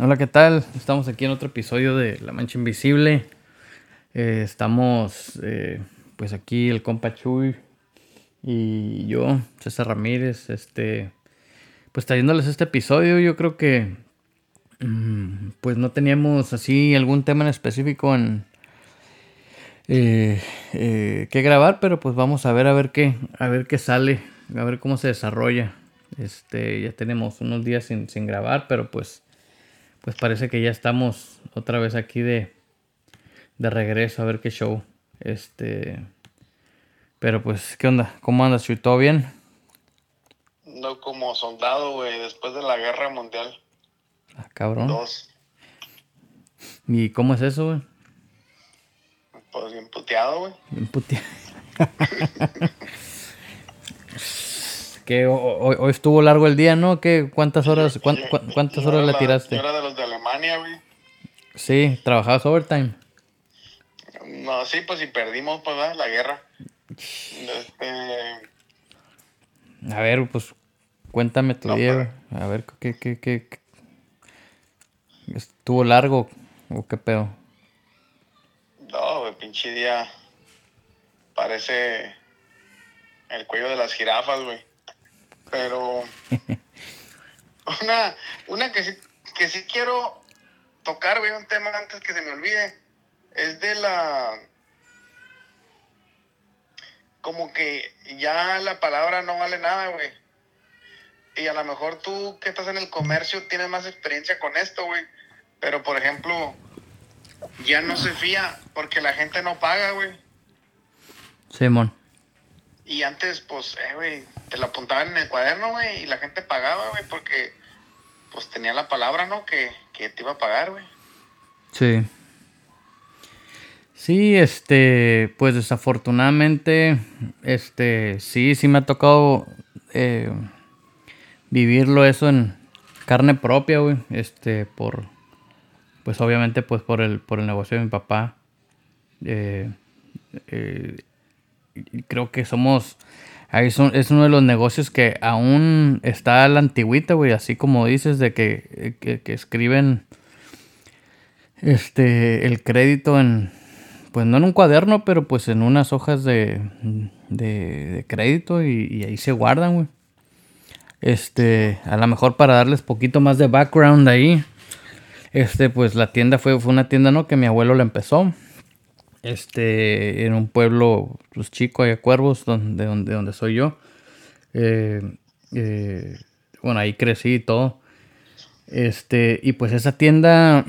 Hola, ¿qué tal? Estamos aquí en otro episodio de La Mancha Invisible. Eh, estamos, eh, pues aquí el compa Chuy y yo, César Ramírez, este, pues trayéndoles este episodio. Yo creo que, mm, pues no teníamos así algún tema en específico en eh, que grabar, pero pues vamos a ver a ver qué, a ver qué sale, a ver cómo se desarrolla. Este, ya tenemos unos días sin, sin grabar, pero pues, pues parece que ya estamos otra vez aquí de, de regreso a ver qué show. Este, pero pues, ¿qué onda? ¿Cómo andas, Chuy? ¿Todo bien? No como soldado, güey, después de la guerra mundial. Ah, cabrón. Dos. ¿Y cómo es eso, güey? Pues bien puteado, güey. Bien puteado. que hoy, hoy, estuvo largo el día, ¿no? ¿Qué, ¿Cuántas horas, cuán, cuántas horas le tiraste? Yo era de los de Alemania, güey. Sí, ¿trabajabas overtime? No, sí, pues si perdimos, pues, ¿verdad? la guerra. Este... A ver, pues, cuéntame tu No, día, pero- güey. A ver, ¿qué, qué, qué, qué- ¿Estuvo largo o qué pedo? No, güey, pinche día. Parece el cuello de las jirafas, güey. Pero una, una que sí, que sí quiero tocar, güey, un tema antes que se me olvide. Es de la. Como que ya la palabra no vale nada, güey. Y a lo mejor tú que estás en el comercio tienes más experiencia con esto, güey. Pero por ejemplo, ya no se fía porque la gente no paga, güey. Simón. Y antes, pues, eh, güey, te lo apuntaban en el cuaderno, güey, y la gente pagaba, güey, porque, pues, tenía la palabra, ¿no? Que, que te iba a pagar, güey. Sí. Sí, este, pues desafortunadamente, este, sí, sí me ha tocado eh, vivirlo eso en carne propia, güey, este, por, pues obviamente, pues por el, por el negocio de mi papá. Eh, eh, creo que somos, ahí son, es uno de los negocios que aún está a la antigüita, güey, así como dices, de que, que, que escriben este el crédito en pues no en un cuaderno pero pues en unas hojas de, de, crédito y, y ahí se guardan güey. Este a lo mejor para darles poquito más de background ahí este pues la tienda fue, fue una tienda no que mi abuelo la empezó este en un pueblo pues chico allá Cuervos donde donde donde soy yo. Eh, eh, bueno ahí crecí y todo. Este y pues esa tienda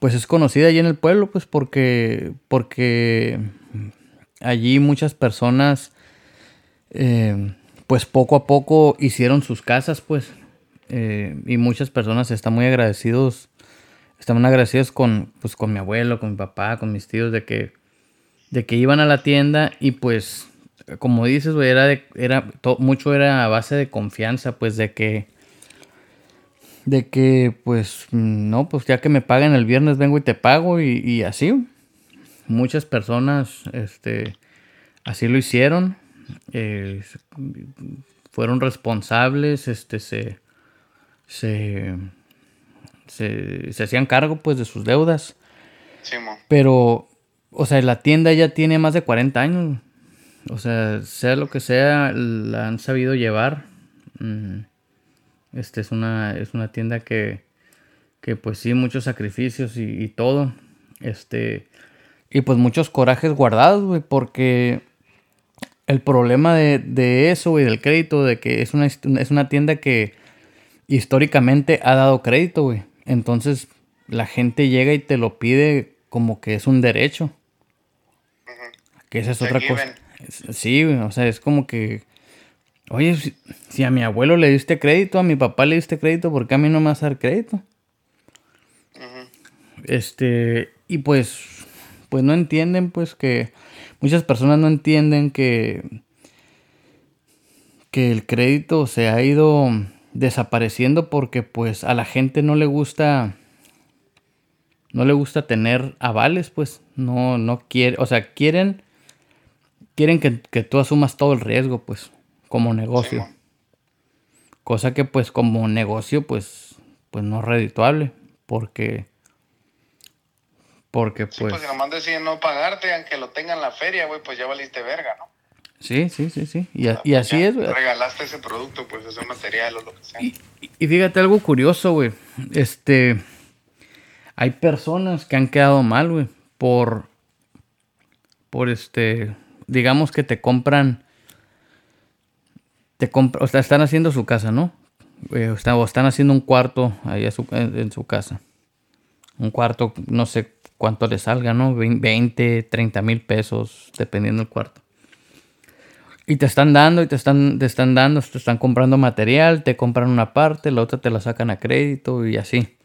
pues es conocida allí en el pueblo, pues porque, porque allí muchas personas, eh, pues poco a poco hicieron sus casas, pues, y muchas personas están muy agradecidos, están agradecidos con, pues, con mi abuelo, con mi papá, con mis tíos, de que, de que iban a la tienda y pues, como dices, güey, era, de- era, to- mucho era a base de confianza, pues, de que, de que pues no, pues ya que me paguen el viernes vengo y te pago y, y así. Muchas personas este, así lo hicieron. eh, fueron responsables, este, se, se, se, se hacían cargo pues de sus deudas. Simón. Pero, o sea, la tienda ya tiene más de 40 años. O sea, sea lo que sea, la han sabido llevar. Mm, Este es una, es una tienda que, que pues sí, muchos sacrificios y, todo. Este, y pues muchos corajes guardados, güey, porque el problema de, de eso, güey, del crédito, de que es una, es una tienda que históricamente ha dado crédito, güey. Entonces la gente llega y te lo pide como que es un derecho. Que esa es otra cosa. Sí, o sea, es como que, oye, si, si a mi abuelo le diste crédito, a mi papá le diste crédito, ¿por qué a mí no me vas a dar crédito? Este, y pues, pues no entienden, pues que muchas personas no entienden que, que el crédito se ha ido desapareciendo porque pues a la gente no le gusta, no le gusta tener avales, pues no, no quiere, o sea, quieren, quieren que, que tú asumas todo el riesgo, pues, como negocio. Cosa que pues como negocio pues, pues no es redituable. porque... Porque Sí, pues... pues nomás deciden no pagarte, aunque lo tengan en la feria, güey, pues ya valiste verga, ¿no? Sí, sí, sí, sí. Y, a- pues así ya es, güey. Regalaste ese producto, pues ese material o lo que sea. Y, y fíjate algo curioso, güey. Este. Hay personas que han quedado mal, güey. Por. Por este. Digamos que te compran. Te compran. O sea, están haciendo su casa, ¿no? Eh, o, están, o están haciendo un cuarto ahí en, su casa. Un cuarto, no sé cuánto le salga, ¿no? Vein- 20, 30 mil pesos, dependiendo del cuarto. Y te están dando y te están, te están dando, te están comprando material, te compran una parte, la otra te la sacan a crédito y así.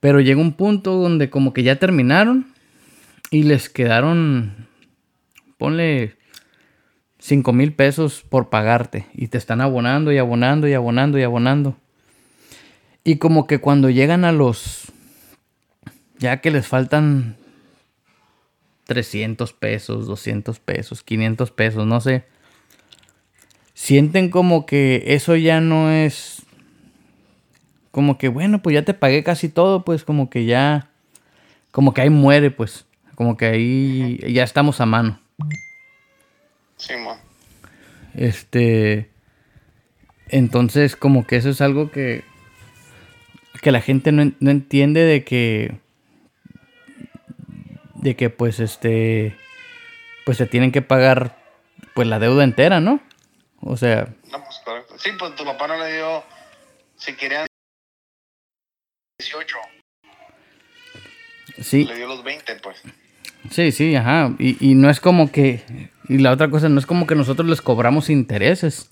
Pero llega un punto donde como que ya terminaron y les quedaron, ponle 5 mil pesos por pagarte y te están abonando y abonando y abonando y abonando. Y como que cuando llegan a los, ya que les faltan 300 pesos, 200 pesos, 500 pesos, no sé. Sienten como que eso ya no es... Como que, bueno, pues ya te pagué casi todo, pues como que ya... Como que ahí muere, pues. Como que ahí ya estamos a mano. Sí, man. Este... Entonces, como que eso es algo que... Que la gente no, no entiende de que... De que pues este... Pues se tienen que pagar pues la deuda entera, ¿no? O sea, No, pues correcto. Sí, pues tu papá no le dio, si querían 18, sí, le dio los 20, pues. Sí, sí, ajá. Y, y no es como que... Y la otra cosa, no es como que nosotros les cobramos intereses.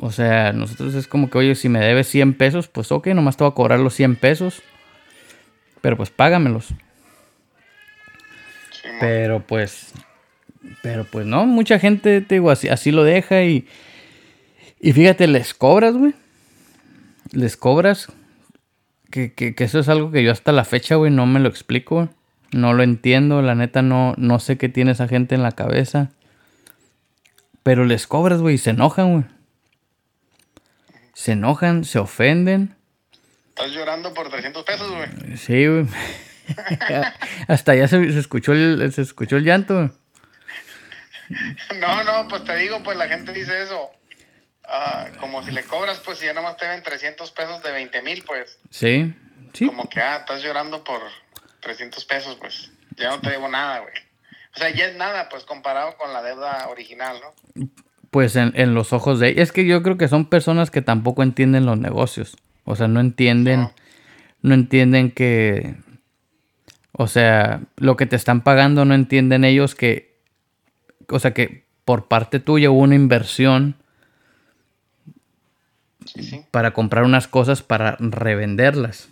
O sea, nosotros es como que, oye, si me debes 100 pesos, pues ok, nomás te voy a cobrar los 100 pesos. Pero pues págamelos. Pero pues, pero pues no, mucha gente, te digo, así, así lo deja y, y fíjate, les cobras, güey. Les cobras. Que, que, que eso es algo que yo hasta la fecha, güey, no me lo explico. No lo entiendo, la neta no, no sé qué tiene esa gente en la cabeza. Pero les cobras, güey, y se enojan, güey. Se enojan, se ofenden. Estás llorando por 300 pesos, güey. Sí, güey. hasta ya se, se escuchó el, se escuchó el llanto, güey. No, no, pues te digo, pues la gente dice eso. Ah, como si le cobras, pues si ya nomás te ven 300 pesos de 20 mil, pues. Sí, sí. Como que, ah, estás llorando por 300 pesos, pues. Ya no te debo nada, güey. O sea, ya es nada, pues comparado con la deuda original, ¿no? Pues en, en los ojos de Es que yo creo que son personas que tampoco entienden los negocios. O sea, no entienden. No. No entienden que. O sea, lo que te están pagando no entienden ellos que. O sea, que por parte tuya hubo una inversión Sí, sí. para comprar unas cosas para revenderlas.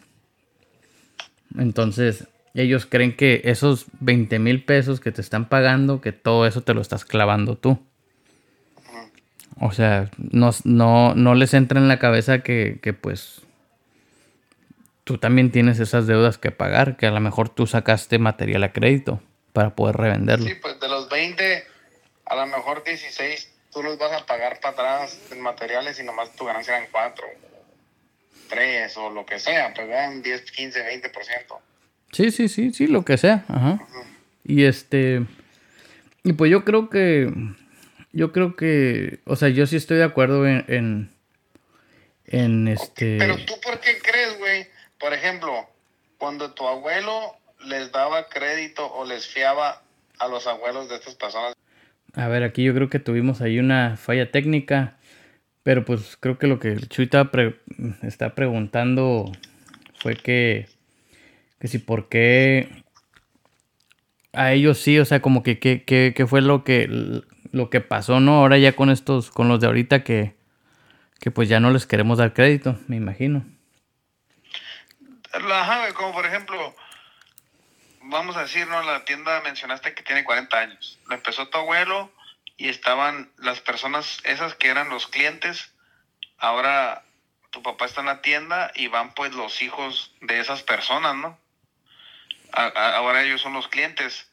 Entonces, ellos creen que esos 20 mil pesos que te están pagando, que todo eso te lo estás clavando tú. O sea, no, no, no les entra en la cabeza que, que, pues tú también tienes esas deudas que pagar, que a lo mejor tú sacaste material a crédito para poder revenderlo. Sí, pues de los 20, a lo mejor 16 tú los vas a pagar para atrás en materiales y nomás tu ganancia eran 4, 3 o lo que sea, pues vean 10, 15, 20%. Sí, sí, sí, sí, lo que sea. Ajá. Y este. Y pues yo creo que. Yo creo que. O sea, yo sí estoy de acuerdo en. En, en este. Pero tú, ¿por qué crees, güey? Por ejemplo, cuando tu abuelo les daba crédito o les fiaba a los abuelos de estas personas, A ver, aquí yo creo que tuvimos ahí una falla técnica. Pero pues creo que lo que el Chuy estaba pre- está preguntando fue que. Que si por qué. A ellos sí, o sea, como que qué fue lo que lo que pasó, ¿no? Ahora ya con estos, con los de ahorita que, que pues ya no les queremos dar crédito, me imagino. Como por ejemplo, vamos a decir, ¿no? La tienda mencionaste que tiene 40 años. Lo empezó tu abuelo y estaban las personas, esas que eran los clientes. Ahora tu papá está en la tienda y van pues los hijos de esas personas, ¿no? Ahora ellos son los clientes.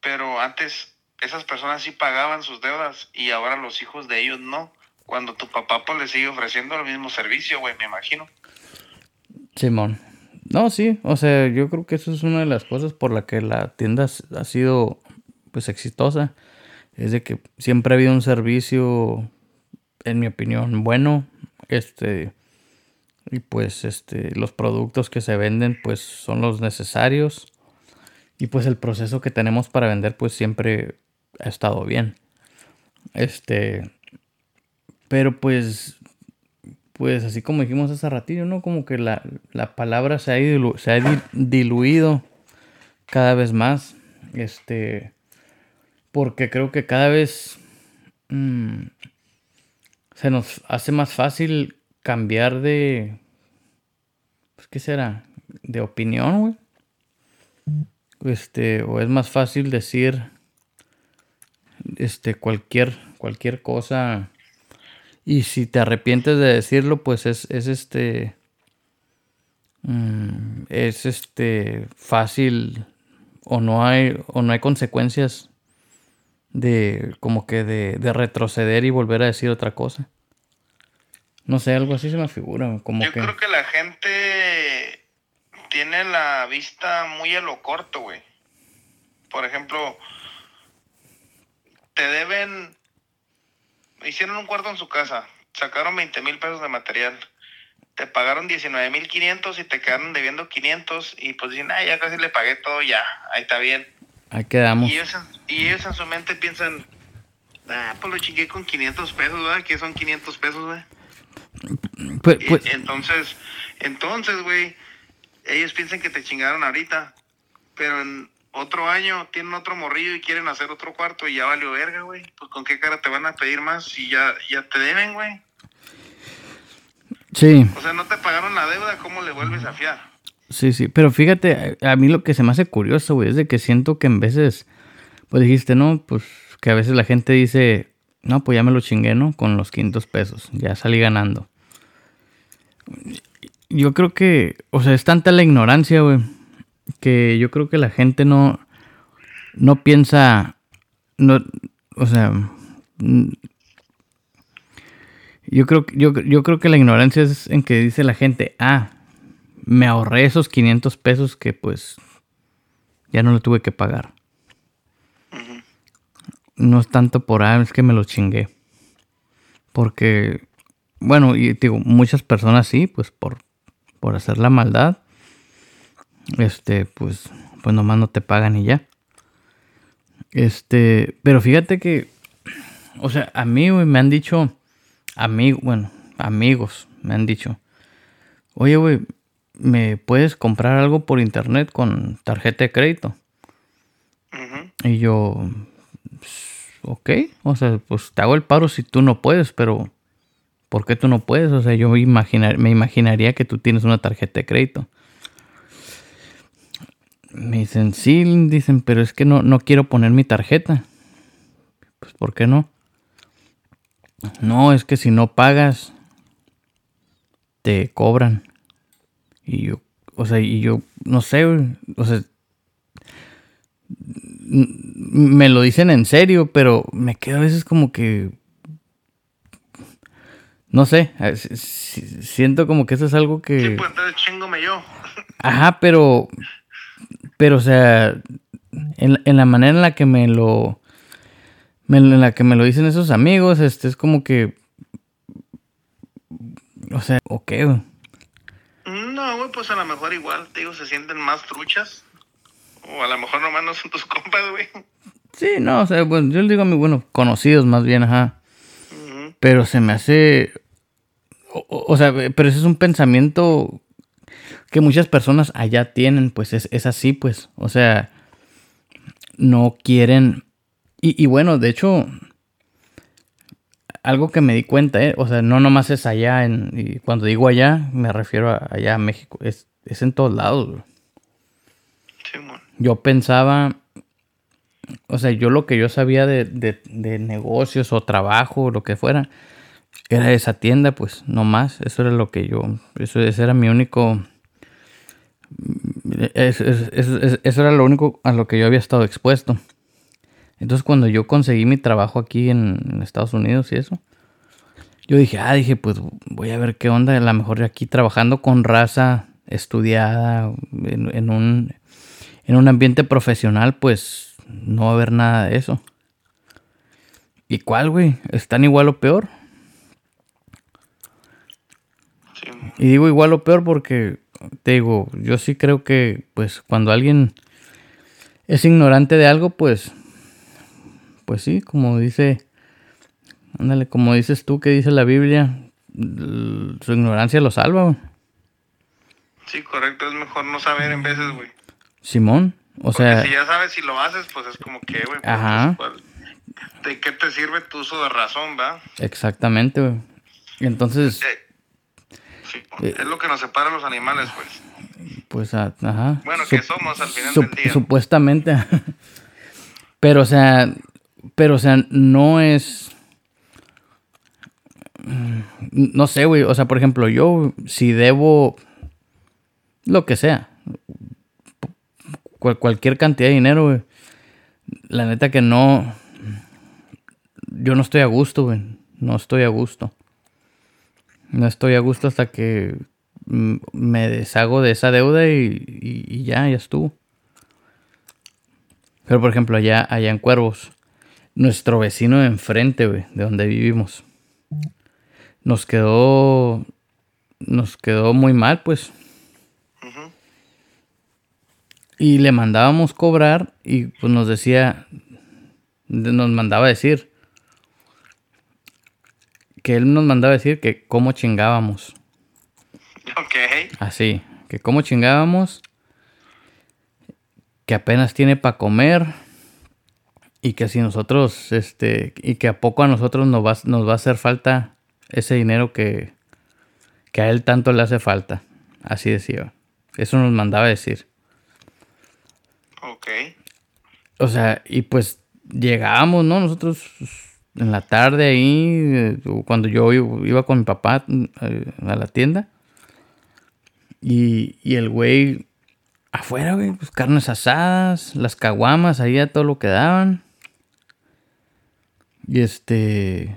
Pero antes esas personas sí pagaban sus deudas y ahora los hijos de ellos no. Cuando tu papá pues le sigue ofreciendo el mismo servicio, güey, me imagino. Simón. No, sí, o sea, yo creo que eso es una de las cosas por la que la tienda ha sido pues exitosa. Es de que siempre ha habido un servicio, en mi opinión, bueno. Este. Y pues este. Los productos que se venden, pues son los necesarios. Y pues el proceso que tenemos para vender, pues siempre ha estado bien. Este. Pero pues pues así como dijimos hace ratillo, ¿no? Como que la, palabra se ha, se ha diluido cada vez más. Este, porque creo que cada vez mm, se nos hace más fácil cambiar de, pues, ¿qué será? De opinión, güey. Este, o es más fácil decir, este, cualquier, cualquier cosa y si te arrepientes de decirlo, pues es, este. Mm, es este. fácil. O no hay. O no hay consecuencias de. como que de, de retroceder y volver a decir otra cosa. No sé, algo así se me figura. Como Yo creo que la gente tiene la vista muy a lo corto, güey. Por ejemplo, te deben hicieron un cuarto en su casa, sacaron 20 mil pesos de material, te pagaron 19 mil 500 y te quedaron debiendo 500 y pues dicen, ah, ya casi le pagué todo, ya, ahí está bien. Ahí quedamos. Y ellos, y ellos en su mente piensan, ah, pues lo chingué con 500 pesos, ¿verdad? Que son 500 pesos, güey. Pues, pues, entonces, entonces, güey, ellos piensan que te chingaron ahorita, pero en, otro año tienen otro morrillo y quieren hacer otro cuarto y ya valió verga, güey. Pues con qué cara te van a pedir más si ya, ya te deben, güey. Sí. O sea, no te pagaron la deuda, ¿cómo le vuelves a fiar? Sí, sí, pero fíjate, a mí lo que se me hace curioso, güey, es de que siento que en veces, pues dijiste, no, pues que a veces la gente dice, no, pues ya me lo chingué, ¿no? Con los 500 pesos, ya salí ganando. Yo creo que, o sea, es tanta la ignorancia, güey, que yo creo que la gente no, no piensa, no, o sea, yo creo, yo, yo creo que la ignorancia es en que dice la gente, ah, me ahorré esos 500 pesos que pues ya no lo tuve que pagar. No es tanto por, ah, es que me lo chingué. Porque, bueno, y digo, muchas personas sí, pues por, por hacer la maldad este, pues, pues nomás no te pagan y ya. Este, pero fíjate que, o sea, a mí me han dicho, amigos, bueno, amigos me han dicho, oye, güey, ¿me puedes comprar algo por internet con tarjeta de crédito? Y yo, ok, o sea, pues te hago el paro si tú no puedes, pero ¿por qué tú no puedes? O sea, yo imaginar, me imaginaría que tú tienes una tarjeta de crédito. Me dicen, sí, dicen, pero es que no, no quiero poner mi tarjeta. Pues, ¿por qué no? No, es que si no pagas, te cobran. Y yo, o sea, y yo, no sé, o sea, me lo dicen en serio, pero me quedo a veces como que, no sé, siento como que eso es algo que... Sí, pues entonces chingome yo. Ajá, pero, pero, o sea, en, la manera en la que me lo. en la que me lo dicen esos amigos, este es como que. O sea, ¿o qué, güey? No, güey, pues a lo mejor igual, te digo, se sienten más truchas. O a lo mejor nomás no son tus compas, güey. Sí, no, o sea, bueno, yo le digo a mis, bueno, conocidos más bien, ajá. Pero se me hace. o, sea, pero ese es un pensamiento que muchas personas allá tienen, pues es, así, pues. O sea, no quieren. Y, bueno, de hecho, algo que me di cuenta, ¿eh? o sea, no nomás es allá, en, y cuando digo allá, me refiero a allá a México, es, en todos lados. yo pensaba, o sea, yo lo que yo sabía de, de, negocios o trabajo, lo que fuera, era esa tienda, pues, no más, eso era lo que yo, eso, ese era mi único eso, era lo único a lo que yo había estado expuesto. Entonces cuando yo conseguí mi trabajo aquí en, Estados Unidos y eso, yo dije, ah, dije, pues voy a ver qué onda, a lo mejor aquí trabajando con raza estudiada, en, un, en un ambiente profesional, pues no va a haber nada de eso. ¿Y cuál, güey? ¿Están igual o peor? Y digo igual o peor porque, te digo, yo sí creo que, pues, cuando alguien es ignorante de algo, pues, pues sí, como dice, ándale, como dices tú, que dice la Biblia, su ignorancia lo salva, güey. Sí, correcto, es mejor no saber en veces, güey. Simón, o sea... si ya sabes si lo haces, pues es como que, güey. Pues, Ajá. Pues, ¿De qué te sirve tu uso de razón, va? Exactamente, güey. Entonces... Eh, eh, es lo que nos separa a los animales, pues. Pues, ajá. Bueno, que somos al final del día. Supuestamente. pero, o sea, pero, o sea, no es... No sé, güey. O sea, por ejemplo, yo si debo lo que sea, cualquier cantidad de dinero, güey. La neta que no... Yo no estoy a gusto, güey. No estoy a gusto. No estoy a gusto hasta que me deshago de esa deuda y, ya, ya estuvo. Pero por ejemplo, allá, allá en Cuervos, nuestro vecino de enfrente, de donde vivimos, nos quedó, nos quedó muy mal, pues. Y le mandábamos cobrar y pues nos decía, nos mandaba decir, que él nos mandaba decir que cómo chingábamos. Ok. Así, que cómo chingábamos, que apenas tiene para comer y que si nosotros, este, y que a poco a nosotros nos va, nos va a hacer falta ese dinero que, que a él tanto le hace falta. Así decía. Eso nos mandaba decir. Ok. O sea, y pues llegábamos, ¿no? Nosotros en la tarde ahí, eh, cuando yo iba con mi papá eh, a la tienda. Y, y el güey afuera, güey, pues carnes asadas, las caguamas, ahí a todo lo que daban. Y este.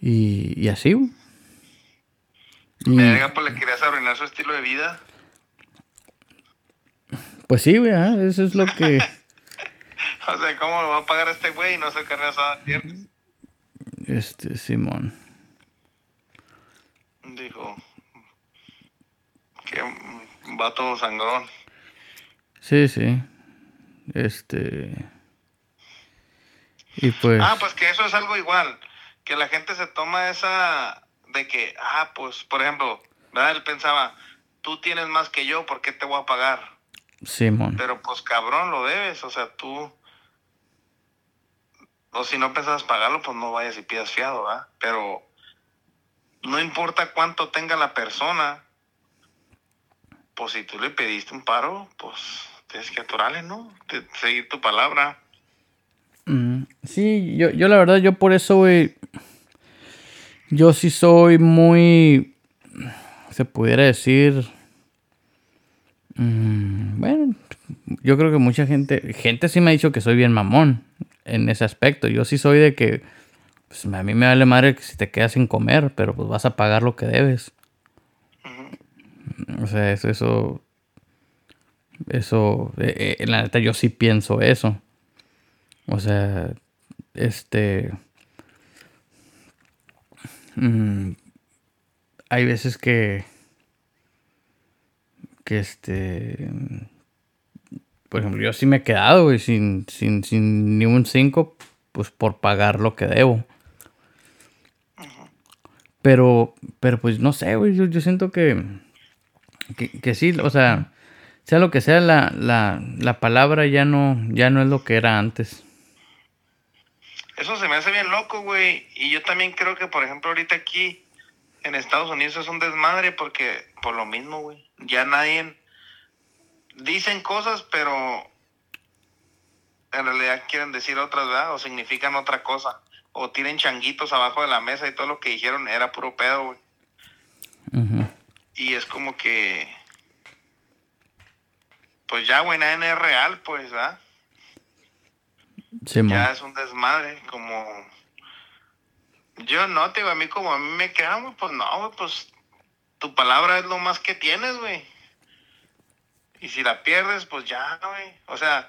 Y, y así, güey. Y, Verga, pues le querías arruinar su estilo de vida. Pues sí, güey, eso es lo que. O sea, ¿cómo lo va a pagar este güey y no se carne asada viernes? Este, Simón. Dijo. Que vato sangrón. Sí, sí. Este. Y pues. Ah, pues que eso es algo igual. Que la gente se toma esa. De que, ah, pues, por ejemplo, ¿verdad? Él pensaba, tú tienes más que yo, ¿por qué te voy a pagar? Simón. Pero pues cabrón, lo debes. O sea, tú o si no pensabas pagarlo, pues no vayas y pidas fiado, ¿verdad? Pero no importa cuánto tenga la persona, pues si tú le pediste un paro, pues tienes que aturarle, ¿no? seguir tu palabra. Mm, sí, yo, yo la verdad, yo por eso, güey, yo sí soy muy, se pudiera decir, mm, bueno, yo creo que mucha gente, gente sí me ha dicho que soy bien mamón en ese aspecto. Yo sí soy de que, pues a mí me vale madre que si te quedas sin comer, pero pues vas a pagar lo que debes. O sea, eso, eso, eso, eh, eh, en la neta yo sí pienso eso. O sea, este, mm, hay veces que, que este, por ejemplo, yo sí me he quedado, güey, sin, sin, sin ni un 5, pues por pagar lo que debo. Pero, pero pues no sé, güey, yo, siento que, que, sí, o sea, sea lo que sea, la, la, la palabra ya no, ya no es lo que era antes. Eso se me hace bien loco, güey. Y yo también creo que, por ejemplo, ahorita aquí en Estados Unidos es un desmadre porque, por lo mismo, güey, ya nadie dicen cosas, pero en realidad quieren decir otras, ¿verdad? O significan otra cosa. O tienen changuitos abajo de la mesa y todo lo que dijeron era puro pedo, güey. Y es como que. Pues ya, güey, nadie es real, pues, ¿verdad? ya es un desmadre, como. Yo no, te digo, a mí como a mí me quedan, pues no, güey, pues tu palabra es lo más que tienes, güey. Y si la pierdes, pues ya, güey. O sea,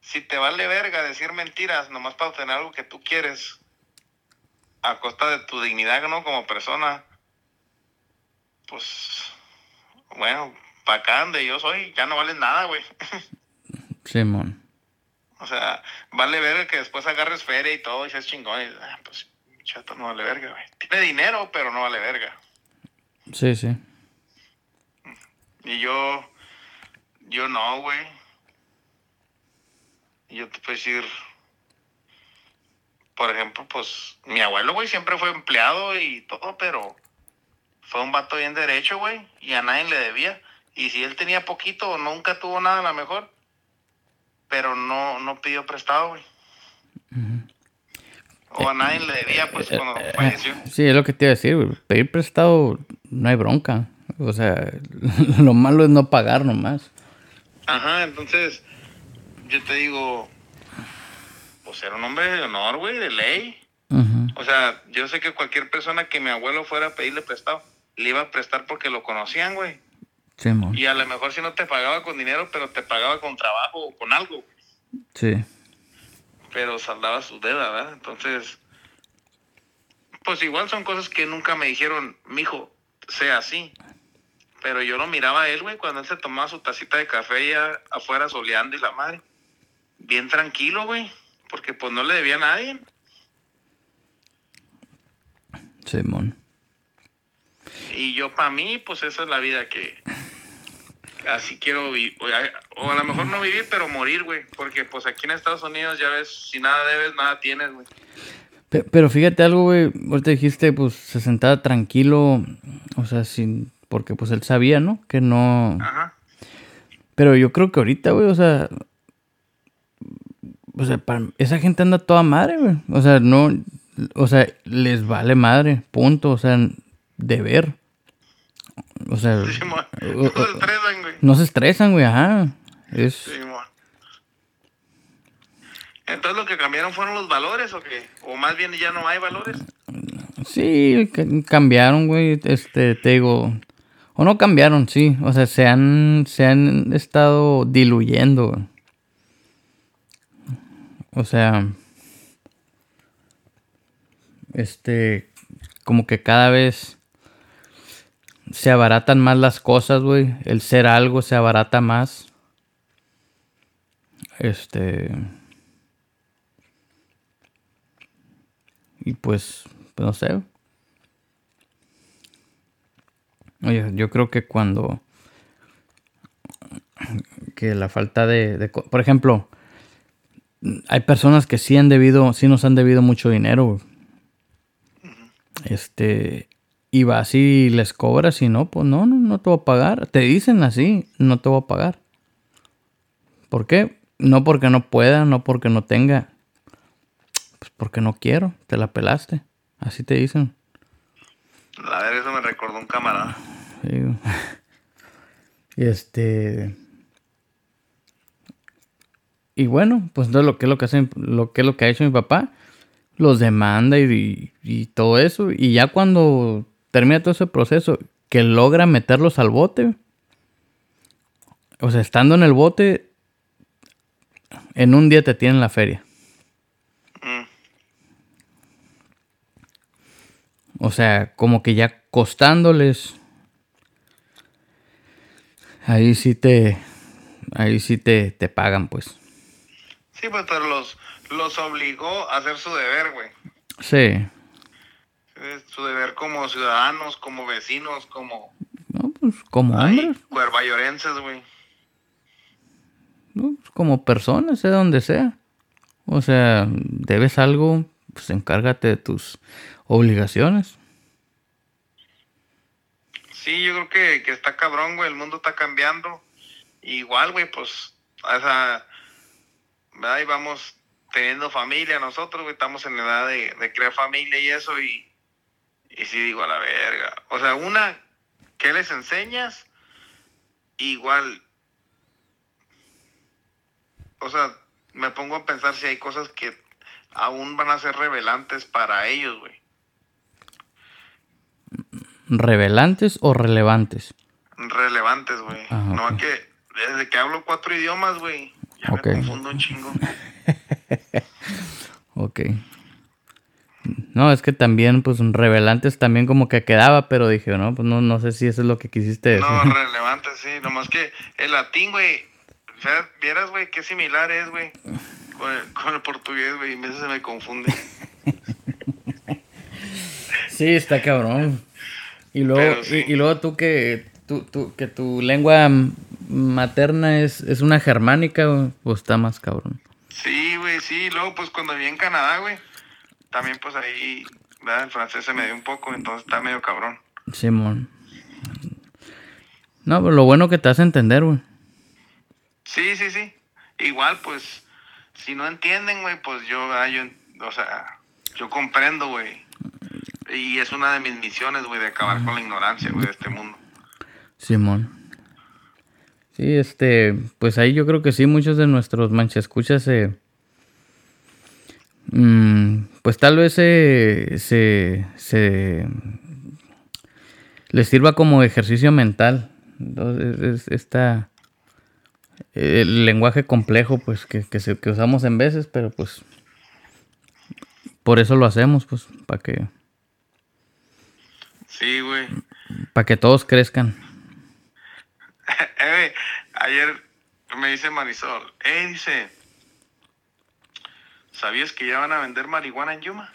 si te vale verga decir mentiras nomás para obtener algo que tú quieres a costa de tu dignidad, ¿no? Como persona, pues, bueno, para acá donde yo soy, ya no vale nada, güey. Simón. o sea, vale verga que después agarres feria y todo y seas chingón. Y, ah, pues, chato, no vale verga, güey. Tiene dinero, pero no vale verga. Sí, sí. Y yo, yo no, güey. Yo te puedo decir, por ejemplo, pues mi abuelo, güey, siempre fue empleado y todo, pero fue un vato bien derecho, güey, y a nadie le debía. Y si él tenía poquito, nunca tuvo nada a lo mejor, pero no, no pidió prestado, güey. O a nadie le debía, pues, cuando falleció. Sí, es lo que te iba a decir, güey. Pedir prestado no hay bronca. O sea, lo malo es no pagar nomás. Ajá, entonces, yo te digo, pues era un hombre de honor, güey, de ley. O sea, yo sé que cualquier persona que mi abuelo fuera a pedirle prestado, le iba a prestar porque lo conocían, güey. Simón. Y a lo mejor si no te pagaba con dinero, pero te pagaba con trabajo o con algo. Sí. Pero saldaba su deuda, ¿verdad? Entonces, pues igual son cosas que nunca me dijeron, mijo, sea así. Pero yo lo miraba a él, güey, cuando él se tomaba su tacita de café ya afuera soleando y la madre. Bien tranquilo, güey. Porque pues no le debía a nadie. Simón. Y yo para mí, pues esa es la vida que así quiero vivir. O a lo mejor no vivir, pero morir, güey. Porque pues aquí en Estados Unidos ya ves, si nada debes, nada tienes, güey. Pe- Pero fíjate algo, güey. Ahorita dijiste, pues, se sentaba tranquilo. O sea, sin... Porque, pues, él sabía, ¿no? Que no... Ajá. Pero yo creo que ahorita, güey, o sea... O sea, para... esa gente anda toda madre, güey. O sea, no... O sea, les vale madre. Punto. O sea, deber. O sea... Sí, No se estresan, güey. no se estresan, güey, ajá. Es... Sí. Entonces lo que cambiaron fueron los valores o qué? O más bien ya no hay valores. Sí, ca- cambiaron, güey. Este, te digo. O no cambiaron, sí. O sea, se han, se han estado diluyendo. O sea. Este. Como que cada vez. Se abaratan más las cosas, güey. El ser algo se abarata más. Este. Y pues, pues no sé. Oye, yo creo que cuando... Que la falta de... por ejemplo, hay personas que sí han debido, sí nos han debido mucho dinero. Este... Y vas y les cobras y no, pues no, no, no te voy a pagar. Te dicen así, no te voy a pagar. ¿Por qué? No porque no pueda, no porque no tenga. Pues porque no quiero, te la pelaste. Así te dicen. A ver, eso me recordó un camarada. Sí, este. Y bueno, pues entonces lo que es lo que hacen, lo que es lo que ha hecho mi papá, los demanda y, y todo eso. Y ya cuando termina todo ese proceso, que logra meterlos al bote. O sea, estando en el bote, en un día te tienen la feria. Mm. O sea, como que ya costándoles. Ahí sí te. Ahí sí te, te pagan, pues. Sí, pues pero los, los obligó a hacer su deber, güey. Sí. Es Su deber como ciudadanos, como vecinos, como No, pues como hombres, cuervayorenses, güey. ¿no? Pues, como personas, sea donde sea. O sea, debes algo, pues encárgate de tus obligaciones. Sí, yo creo que, que está cabrón, güey. El mundo está cambiando. Igual, güey, pues, a esa, ¿verdad? Y vamos teniendo familia nosotros, güey. Estamos en la edad de, de crear familia y eso. Y, y sí digo, a la verga. O sea, una, ¿qué les enseñas? Igual, o sea, me pongo a pensar si hay cosas que aún van a ser revelantes para ellos, güey. ¿Revelantes o relevantes? Relevantes, güey. Ah, no ok. que desde que hablo cuatro idiomas, güey, ya me confundo un chingo. Ok. No, es que también, pues, revelantes también como que quedaba, pero dije, no, pues no, no sé si eso es lo que quisiste decir. No, relevantes, sí. Nomás que el latín, güey, o sea, vieras, güey, qué similar es, güey, con el, con el portugués, güey, y a veces se me confunde. Sí, está cabrón. Y luego, sí. y, y luego tú que tu, tu- que tu lengua materna es, es una germánica, güey, pues está más cabrón. Sí, güey, sí. Luego, pues, cuando viví en Canadá, güey, también, pues, ahí, ¿verdad? El francés se me dio un poco, entonces está medio cabrón. Simón. No, pero lo bueno que te hace entender, güey. Sí, sí, sí. Igual, pues, si no entienden, güey, pues yo, ah, yo, o sea, yo comprendo, güey. Y es una de mis misiones, güey, de acabar con la ignorancia, güey, de este mundo. Simón. Sí, este, pues ahí yo creo que sí, muchos de nuestros manchescuchas se... mm, pues tal vez se, se, se... les sirva como ejercicio mental. Entonces, es- esta... El lenguaje complejo, pues, que, que usamos en veces, pero pues... Por eso lo hacemos, pues, para que, Sí, güey. para que todos crezcan. Eh, ayer me dice Marisol, eh, dice, ¿sabías que ya van a vender marihuana en Yuma?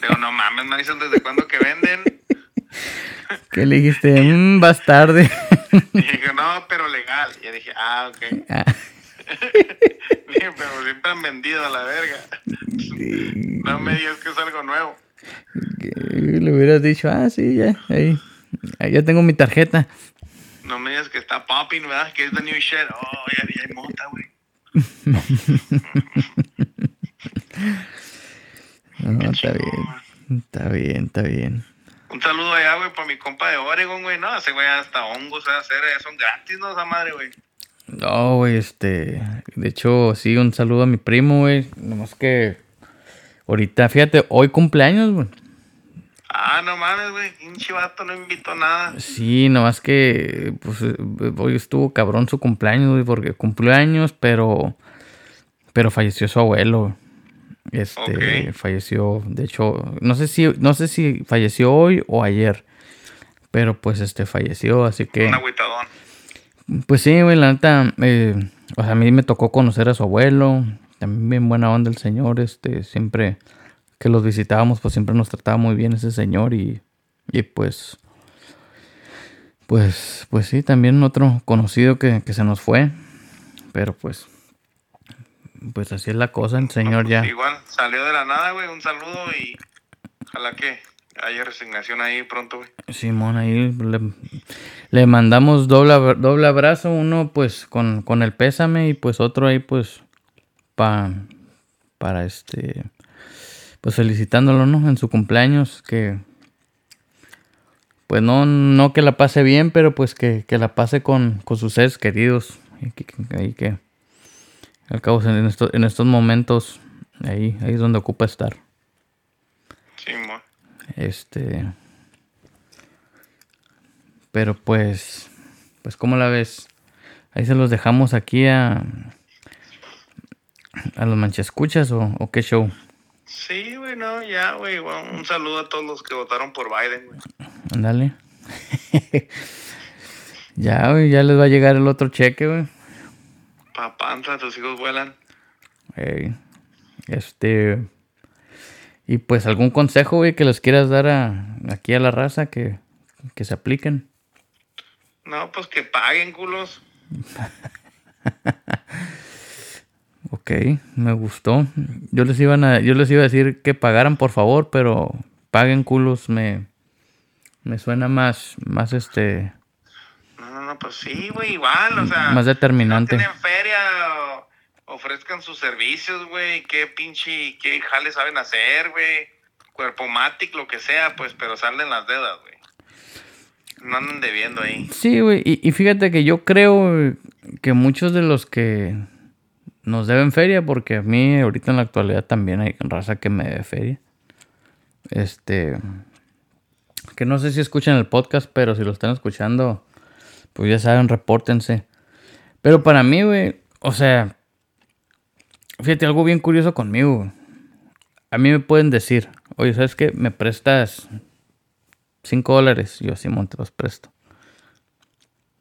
Digo, no mames, Marisol, ¿desde cuándo que venden? ¿Qué le dijiste? Mm, bastarde. Y dije, no, pero legal. Y yo dije, ah, ok. Ah. Dije, pero siempre han vendido a la verga. No me digas que es algo nuevo. Le hubieras dicho, ah, sí, ya, ahí, ahí ya tengo mi tarjeta. No me digas que está popping, ¿verdad? Que es the new shit. Oh, ya, ya hay mota, güey. No, está bien, está bien, está bien. Un saludo allá, güey, para mi compa de Oregon, güey. No, ese güey hasta hongos se hacer. Son gratis, ¿no? Esa madre, güey. No, güey, este, de hecho, sí, un saludo a mi primo, güey, nomás que ahorita, fíjate, hoy cumpleaños, güey. Ah, no mames, güey. Pinche vato no invitó nada. Sí, nomás que, pues, hoy estuvo cabrón su cumpleaños, güey, porque cumplió años, pero, pero falleció su abuelo. Este, falleció, de hecho, no sé si, no sé si falleció hoy o ayer, pero pues, este, falleció, así que, Un agüitadón. pues sí, güey, la neta, eh, o sea, a mí me tocó conocer a su abuelo, también bien buena onda el señor, este, siempre que los visitábamos, pues siempre nos trataba muy bien ese señor y, y pues, pues, pues sí, también otro conocido que, que se nos fue, pero pues, pues así es la cosa, el señor ya. Igual, salió de la nada, güey. Un saludo y ojalá que haya resignación ahí pronto, güey. Simón, ahí le, le mandamos doble, doble abrazo, uno pues con, con el pésame y pues otro ahí pues pa, para este, pues felicitándolo, ¿no? En su cumpleaños, que pues no, no que la pase bien, pero pues que, que la pase con, con sus seres queridos. Y que, al cabo en, estos, en estos momentos, ahí, ahí es donde ocupa estar. Sí. Este. Pero pues. Pues, ¿cómo la ves? Ahí se los dejamos aquí a. A los manchescuchas o, o qué show. Sí, güey, no, ya, güey. Un saludo a todos los que votaron por Biden, güey. Ándale. ya, güey, ya les va a llegar el otro cheque, güey. Pa' panza, tus hijos vuelan. Ey, Este. Y pues algún consejo, güey, que les quieras dar a, aquí a la raza que, que se apliquen. No, pues que paguen, culos. Ok, me gustó. Yo les iban a, yo les iba a decir que pagaran por favor, pero paguen culos me, me suena más, más este, No, no, no, pues sí, güey, igual, o sea. Más determinante. No tienen feria, ofrezcan sus servicios, güey. Qué pinche, qué jale saben hacer, güey. Cuerpo matic, lo que sea, pues, pero salen las deudas, güey. No anden debiendo ahí. Sí, güey, y, y fíjate que yo creo que muchos de los que nos deben feria, porque a mí ahorita en la actualidad también hay raza que me debe feria. Este, que no sé si escuchan el podcast, pero si lo están escuchando, pues ya saben, repórtense. Pero para mí, güey, o sea, fíjate, algo bien curioso conmigo. A mí me pueden decir, oye, ¿sabes qué? Me prestas 5 dólares. Yo, Simón, te los presto.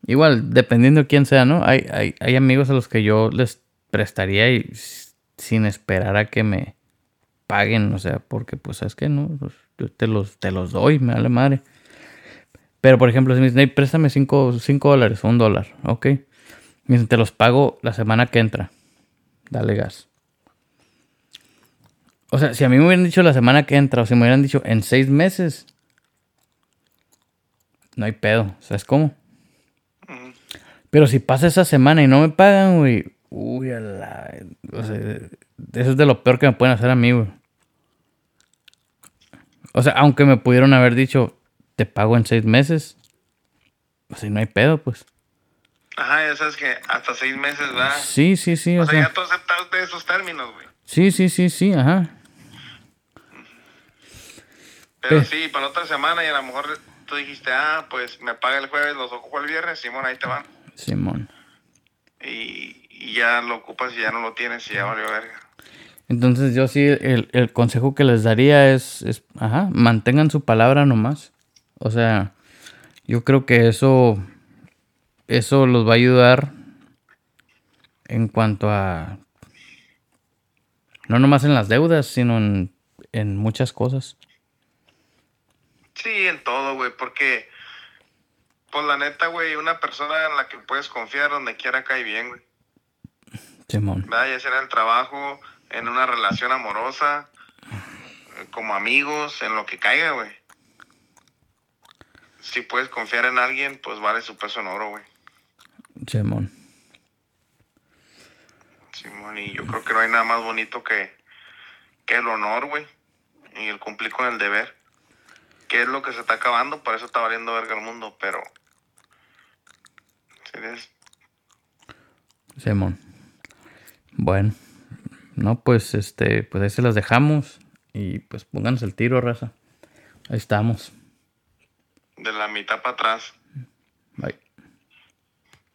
Igual, dependiendo de quién sea, ¿no? Hay, hay, hay amigos a los que yo les prestaría y sin esperar a que me paguen, o sea, porque pues es que no, pues, yo te los, te los doy, me vale madre. Pero por ejemplo, si me dicen, préstame 5 dólares o un dólar, ok. Me dicen, te los pago la semana que entra. Dale gas. O sea, si a mí me hubieran dicho la semana que entra, o si me hubieran dicho en seis meses, no hay pedo, ¿sabes cómo? Pero si pasa esa semana y no me pagan, güey, uy, la, o sea, eso es de lo peor que me pueden hacer a mí, güey. O sea, aunque me pudieron haber dicho, te pago en seis meses. O sea, no hay pedo, pues. Ajá, ya sabes que hasta seis meses, ¿verdad? Sí, sí, sí. O, sea, ya tú aceptaste esos términos, güey. Sí, sí, sí, sí, ajá. Pero sí, para otra semana y a lo mejor tú dijiste, ah, pues me paga el jueves, los ocupo el viernes, Simón, ahí te van. Simón. Y, y ya lo ocupas y ya no lo tienes y ya valió verga. Entonces yo sí, el, el consejo que les daría es, es, ajá, mantengan su palabra nomás. O sea, yo creo que eso, eso los va a ayudar en cuanto a, no nomás en las deudas, sino en, en muchas cosas. Sí, en todo, güey, porque, pues la neta, güey, una persona en la que puedes confiar donde quiera cae bien, güey. Simón. Ya sea en el trabajo, en una relación amorosa, como amigos, en lo que caiga, güey. Si puedes confiar en alguien, pues vale su peso en oro, güey. Simón. Simón, y yo creo que no hay nada más bonito que, que el honor, güey. Y el cumplir con el deber. Que es lo que se está acabando, por eso está valiendo verga el mundo, pero... ¿Sí Simón. Bueno. No, pues este, pues ahí se las dejamos. Y pues pónganse el tiro, raza. Ahí estamos. De la mitad para atrás. Bye.